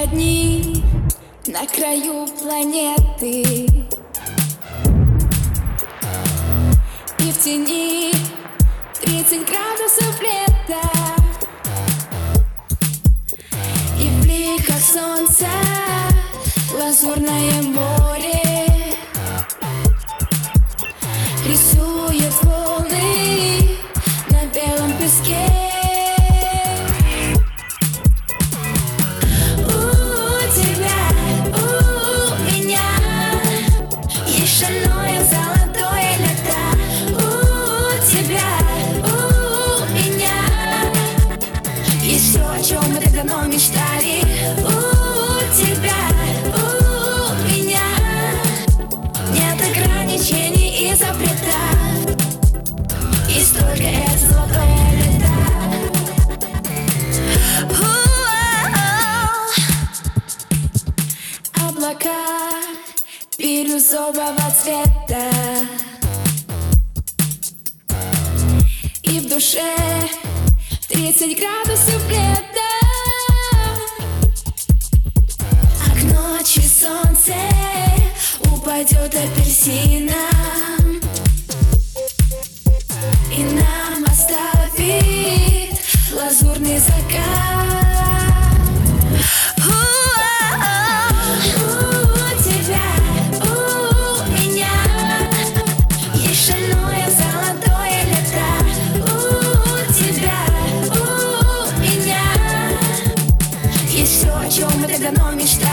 Одни на краю планеты. И в тени 30 градусов лета. И в бликах солнца лазурное море. Рисует мечтали У тебя, у меня. Нет ограничений и запретов Есть только это золотое лето. Облака бирюзового цвета. И в душе 30 градусов лета И нам оставит лазурный закат. У тебя, у меня Есть шальное золотое лето. У тебя, у меня Есть все, о чем мы давно мечтали